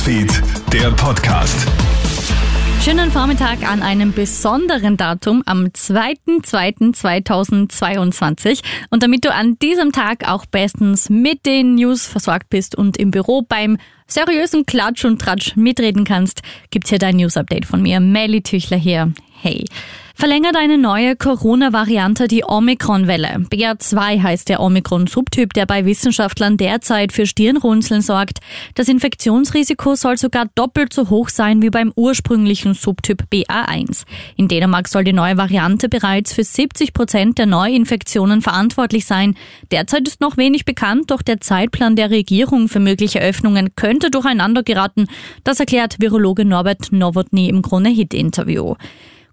Newsfeed, der Podcast. Schönen Vormittag an einem besonderen Datum am 2.2.2022. Und damit du an diesem Tag auch bestens mit den News versorgt bist und im Büro beim seriösen Klatsch und Tratsch mitreden kannst, gibt's hier dein News-Update von mir, Melly Tüchler hier. Hey. Verlängert eine neue Corona-Variante die Omikron-Welle. BA2 heißt der Omikron-Subtyp, der bei Wissenschaftlern derzeit für Stirnrunzeln sorgt. Das Infektionsrisiko soll sogar doppelt so hoch sein wie beim ursprünglichen Subtyp BA1. In Dänemark soll die neue Variante bereits für 70 Prozent der Neuinfektionen verantwortlich sein. Derzeit ist noch wenig bekannt, doch der Zeitplan der Regierung für mögliche Öffnungen könnte durcheinander geraten. Das erklärt Virologe Norbert Nowotny im Krone-Hit-Interview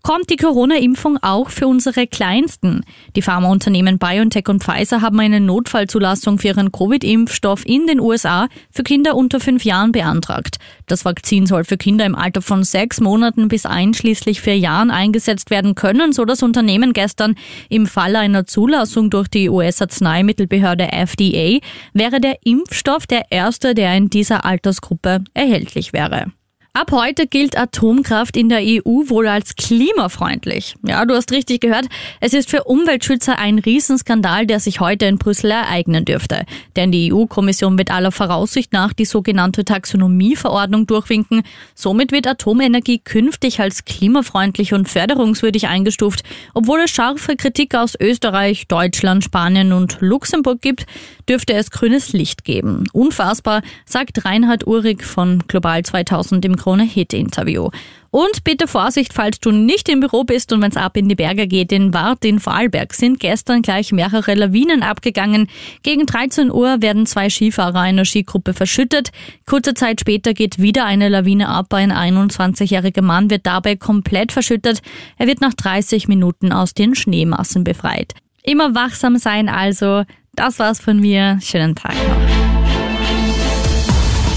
kommt die Corona-Impfung auch für unsere Kleinsten. Die Pharmaunternehmen BioNTech und Pfizer haben eine Notfallzulassung für ihren Covid-Impfstoff in den USA für Kinder unter fünf Jahren beantragt. Das Vakzin soll für Kinder im Alter von sechs Monaten bis einschließlich vier Jahren eingesetzt werden können, so das Unternehmen gestern. Im Falle einer Zulassung durch die US-Arzneimittelbehörde FDA wäre der Impfstoff der erste, der in dieser Altersgruppe erhältlich wäre. Ab heute gilt Atomkraft in der EU wohl als klimafreundlich. Ja, du hast richtig gehört. Es ist für Umweltschützer ein Riesenskandal, der sich heute in Brüssel ereignen dürfte. Denn die EU-Kommission wird aller Voraussicht nach die sogenannte Taxonomieverordnung durchwinken. Somit wird Atomenergie künftig als klimafreundlich und förderungswürdig eingestuft, obwohl es scharfe Kritik aus Österreich, Deutschland, Spanien und Luxemburg gibt, dürfte es grünes Licht geben. Unfassbar, sagt Reinhard Uhrig von Global 2000 im Krone-Hit-Interview. Und bitte Vorsicht, falls du nicht im Büro bist und wenn es ab in die Berge geht, in Wart in Vorarlberg sind gestern gleich mehrere Lawinen abgegangen. Gegen 13 Uhr werden zwei Skifahrer einer Skigruppe verschüttet. Kurze Zeit später geht wieder eine Lawine ab. Ein 21-jähriger Mann wird dabei komplett verschüttet. Er wird nach 30 Minuten aus den Schneemassen befreit. Immer wachsam sein also. Das war's von mir. Schönen Tag noch.